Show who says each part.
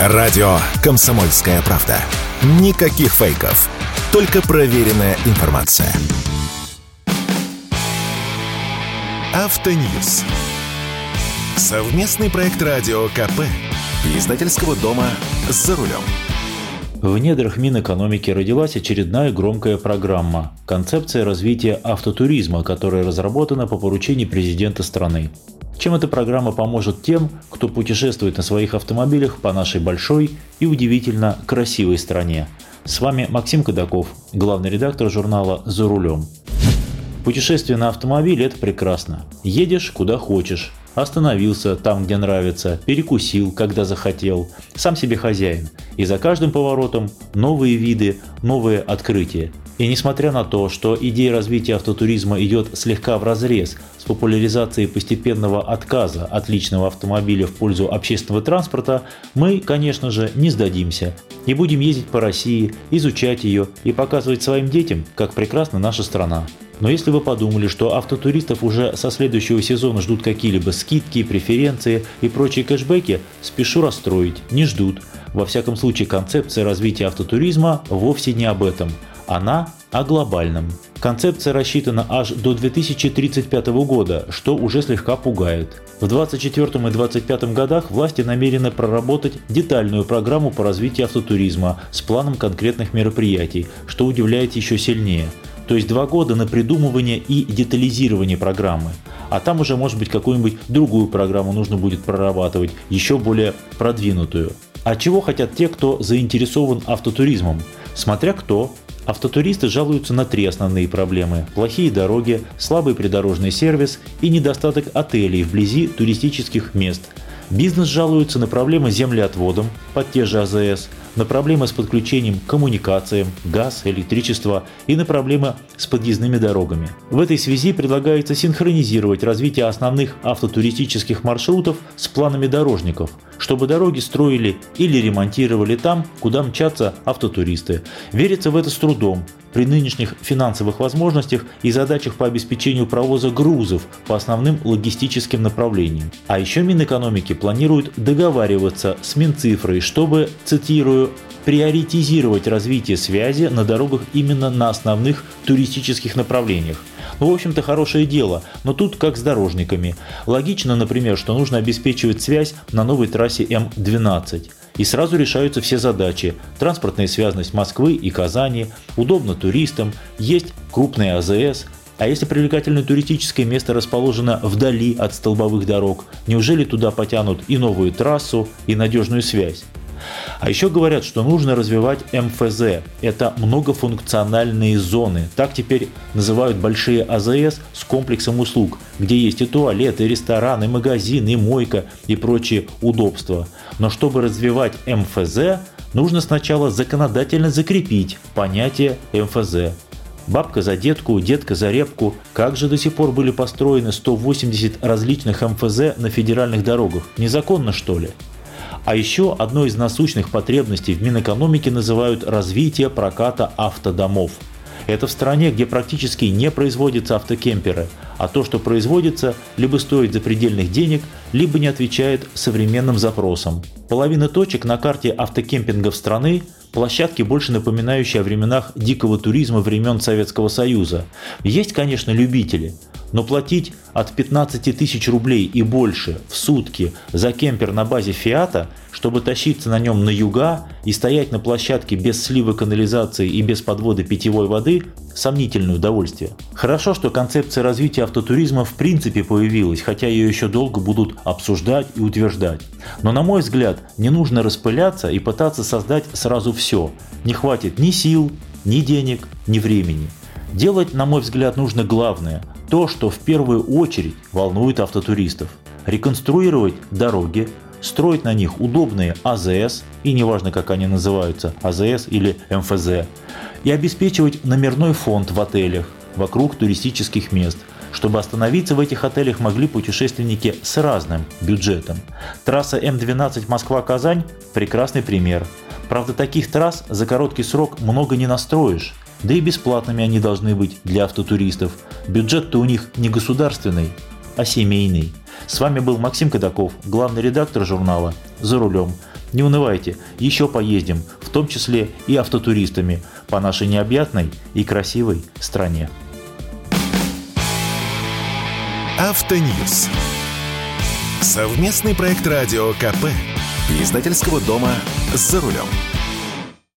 Speaker 1: Радио «Комсомольская правда». Никаких фейков. Только проверенная информация. Автоньюз. Совместный проект радио КП. Издательского дома «За рулем».
Speaker 2: В недрах Минэкономики родилась очередная громкая программа «Концепция развития автотуризма», которая разработана по поручению президента страны. Чем эта программа поможет тем, кто путешествует на своих автомобилях по нашей большой и удивительно красивой стране? С вами Максим Кадаков, главный редактор журнала «За рулем». Путешествие на автомобиле – это прекрасно. Едешь куда хочешь, Остановился там, где нравится, перекусил, когда захотел. Сам себе хозяин. И за каждым поворотом новые виды, новые открытия. И несмотря на то, что идея развития автотуризма идет слегка в разрез с популяризацией постепенного отказа от личного автомобиля в пользу общественного транспорта, мы, конечно же, не сдадимся и будем ездить по России, изучать ее и показывать своим детям, как прекрасна наша страна. Но если вы подумали, что автотуристов уже со следующего сезона ждут какие-либо скидки, преференции и прочие кэшбэки, спешу расстроить, не ждут. Во всяком случае, концепция развития автотуризма вовсе не об этом. Она о глобальном. Концепция рассчитана аж до 2035 года, что уже слегка пугает. В 2024 и 2025 годах власти намерены проработать детальную программу по развитию автотуризма с планом конкретных мероприятий, что удивляет еще сильнее – то есть два года на придумывание и детализирование программы. А там уже, может быть, какую-нибудь другую программу нужно будет прорабатывать, еще более продвинутую. А чего хотят те, кто заинтересован автотуризмом? Смотря кто. Автотуристы жалуются на три основные проблемы – плохие дороги, слабый придорожный сервис и недостаток отелей вблизи туристических мест. Бизнес жалуется на проблемы с землеотводом под те же АЗС, на проблемы с подключением к коммуникациям, газ, электричество и на проблемы с подъездными дорогами. В этой связи предлагается синхронизировать развитие основных автотуристических маршрутов с планами дорожников, чтобы дороги строили или ремонтировали там, куда мчатся автотуристы. Верится в это с трудом, при нынешних финансовых возможностях и задачах по обеспечению провоза грузов по основным логистическим направлениям. А еще Минэкономики планирует договариваться с Минцифрой, чтобы, цитирую, приоритизировать развитие связи на дорогах именно на основных туристических направлениях. Ну, в общем-то, хорошее дело, но тут как с дорожниками. Логично, например, что нужно обеспечивать связь на новой трассе М12 и сразу решаются все задачи. Транспортная связность Москвы и Казани, удобно туристам, есть крупные АЗС, а если привлекательное туристическое место расположено вдали от столбовых дорог, неужели туда потянут и новую трассу, и надежную связь? А еще говорят, что нужно развивать МФЗ. Это многофункциональные зоны. Так теперь называют большие АЗС с комплексом услуг, где есть и туалеты, и рестораны, и магазины, и мойка и прочие удобства. Но чтобы развивать МФЗ, нужно сначала законодательно закрепить понятие МФЗ. Бабка за детку, детка за репку. Как же до сих пор были построены 180 различных МФЗ на федеральных дорогах? Незаконно что ли? А еще одной из насущных потребностей в Минэкономике называют развитие проката автодомов. Это в стране, где практически не производятся автокемперы, а то, что производится, либо стоит запредельных денег, либо не отвечает современным запросам. Половина точек на карте автокемпингов страны площадки, больше напоминающие о временах дикого туризма времен Советского Союза. Есть, конечно, любители, но платить от 15 тысяч рублей и больше в сутки за кемпер на базе Фиата, чтобы тащиться на нем на юга и стоять на площадке без слива канализации и без подвода питьевой воды – сомнительное удовольствие. Хорошо, что концепция развития автотуризма в принципе появилась, хотя ее еще долго будут обсуждать и утверждать. Но на мой взгляд, не нужно распыляться и пытаться создать сразу все. Не хватит ни сил, ни денег, ни времени. Делать, на мой взгляд, нужно главное – то, что в первую очередь волнует автотуристов. Реконструировать дороги, строить на них удобные АЗС, и неважно, как они называются, АЗС или МФЗ, и обеспечивать номерной фонд в отелях вокруг туристических мест, чтобы остановиться в этих отелях могли путешественники с разным бюджетом. Трасса М12 Москва-Казань – прекрасный пример. Правда, таких трасс за короткий срок много не настроишь, да и бесплатными они должны быть для автотуристов. Бюджет-то у них не государственный, а семейный. С вами был Максим Кадаков, главный редактор журнала «За рулем». Не унывайте, еще поездим, в том числе и автотуристами, по нашей необъятной и красивой стране.
Speaker 1: Автоньюз. Совместный проект радио КП. Издательского дома «За рулем».